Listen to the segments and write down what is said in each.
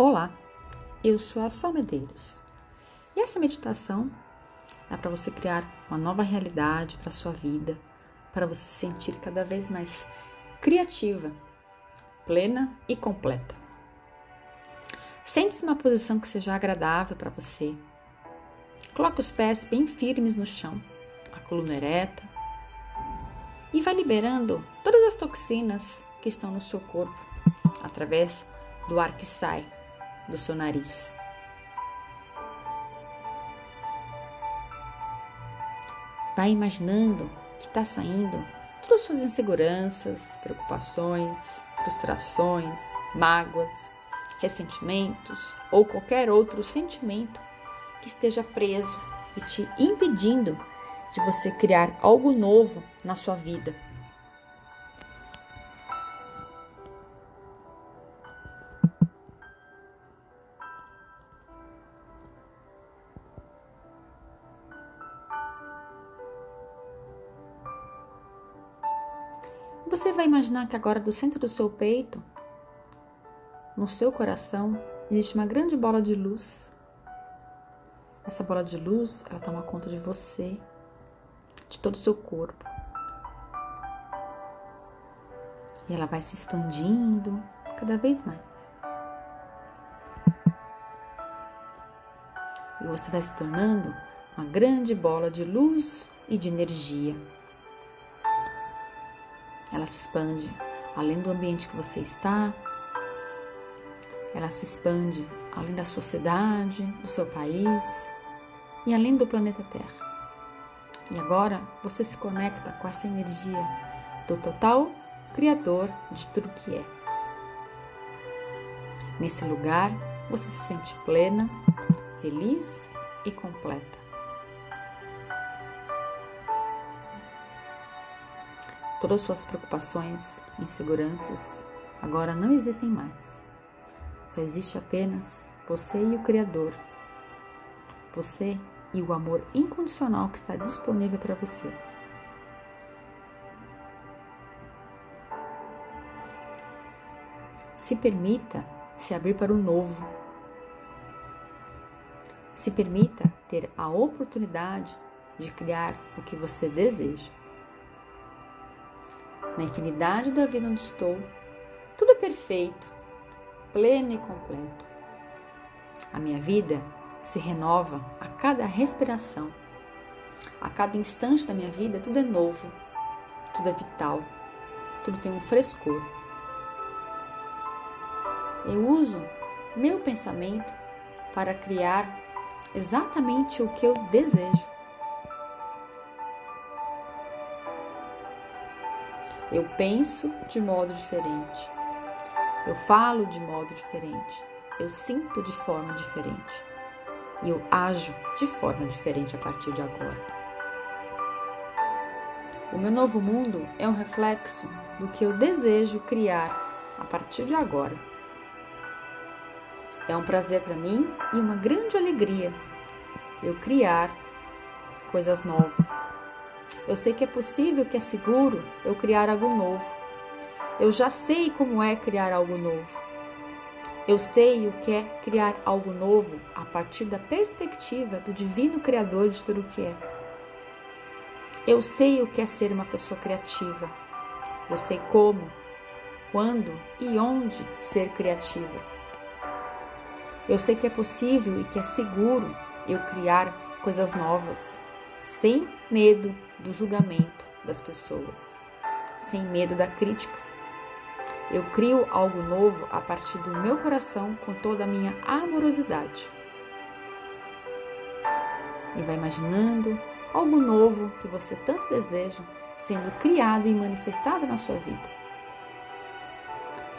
Olá, eu sou a Sol Medeiros e essa meditação é para você criar uma nova realidade para sua vida, para você se sentir cada vez mais criativa, plena e completa. Sente-se numa posição que seja agradável para você. Coloque os pés bem firmes no chão, a coluna ereta e vai liberando todas as toxinas que estão no seu corpo através do ar que sai do seu nariz. Vai imaginando que está saindo todas as suas inseguranças, preocupações, frustrações, mágoas, ressentimentos ou qualquer outro sentimento que esteja preso e te impedindo de você criar algo novo na sua vida. Você vai imaginar que agora do centro do seu peito, no seu coração, existe uma grande bola de luz. Essa bola de luz, ela toma conta de você, de todo o seu corpo. E ela vai se expandindo cada vez mais. E você vai se tornando uma grande bola de luz e de energia. Ela se expande além do ambiente que você está, ela se expande além da sua cidade, do seu país e além do planeta Terra. E agora você se conecta com essa energia do total Criador de tudo que é. Nesse lugar, você se sente plena, feliz e completa. Todas suas preocupações, inseguranças agora não existem mais. Só existe apenas você e o Criador. Você e o amor incondicional que está disponível para você. Se permita se abrir para o novo. Se permita ter a oportunidade de criar o que você deseja na infinidade da vida onde estou, tudo é perfeito, pleno e completo. A minha vida se renova a cada respiração. A cada instante da minha vida, tudo é novo, tudo é vital, tudo tem um frescor. Eu uso meu pensamento para criar exatamente o que eu desejo. Eu penso de modo diferente. Eu falo de modo diferente. Eu sinto de forma diferente. E eu ajo de forma diferente a partir de agora. O meu novo mundo é um reflexo do que eu desejo criar a partir de agora. É um prazer para mim e uma grande alegria eu criar coisas novas eu sei que é possível, que é seguro eu criar algo novo. Eu já sei como é criar algo novo. Eu sei o que é criar algo novo a partir da perspectiva do divino Criador de tudo o que é. Eu sei o que é ser uma pessoa criativa. Eu sei como, quando e onde ser criativa. Eu sei que é possível e que é seguro eu criar coisas novas sem medo do julgamento das pessoas, sem medo da crítica. Eu crio algo novo a partir do meu coração com toda a minha amorosidade. E vai imaginando algo novo que você tanto deseja sendo criado e manifestado na sua vida.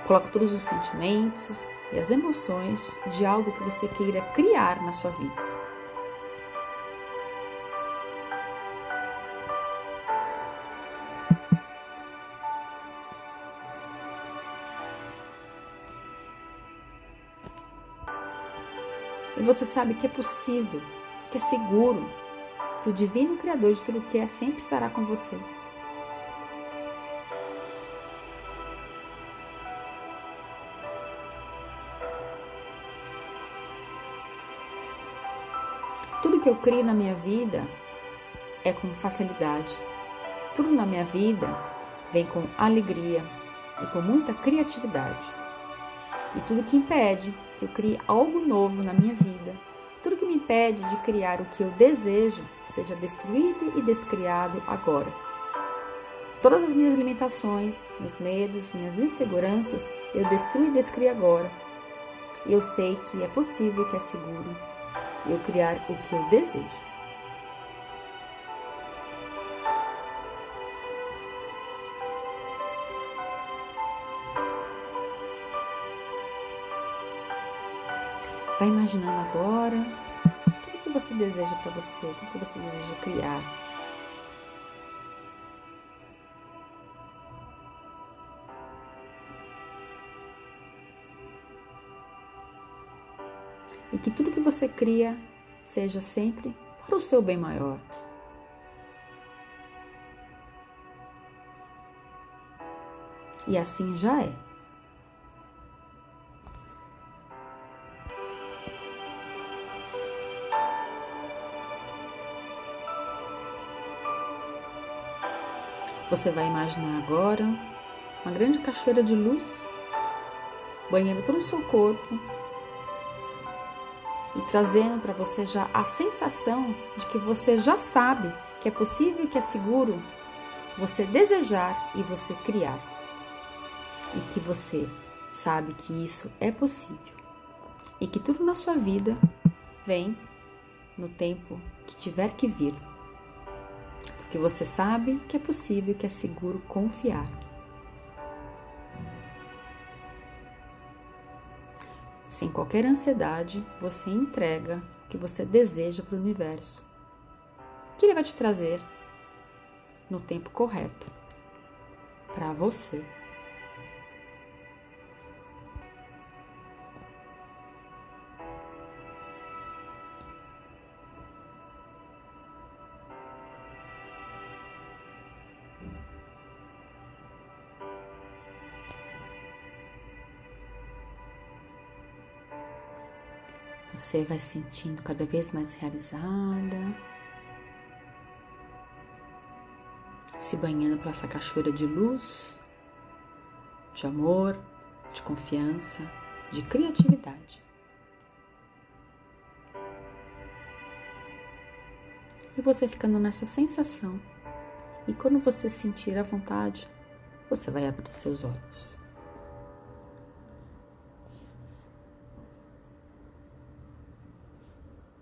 Coloque todos os sentimentos e as emoções de algo que você queira criar na sua vida. E você sabe que é possível, que é seguro, que o Divino Criador de tudo que é sempre estará com você. Tudo que eu crio na minha vida é com facilidade. Tudo na minha vida vem com alegria e com muita criatividade. E tudo que impede que eu crie algo novo na minha vida, tudo que me impede de criar o que eu desejo, seja destruído e descriado agora. Todas as minhas limitações, meus medos, minhas inseguranças, eu destruo e descrio agora. Eu sei que é possível e que é seguro eu criar o que eu desejo. Vai imaginando agora tudo que você deseja para você, tudo que você deseja criar. E que tudo que você cria seja sempre para o seu bem maior. E assim já é. Você vai imaginar agora uma grande cachoeira de luz banhando todo o seu corpo e trazendo para você já a sensação de que você já sabe que é possível e que é seguro você desejar e você criar. E que você sabe que isso é possível. E que tudo na sua vida vem no tempo que tiver que vir porque você sabe que é possível, que é seguro confiar. Sem qualquer ansiedade, você entrega o que você deseja para o universo, que ele vai te trazer no tempo correto para você. Você vai se sentindo cada vez mais realizada, se banhando por essa cachoeira de luz, de amor, de confiança, de criatividade. E você ficando nessa sensação. E quando você sentir a vontade, você vai abrir seus olhos.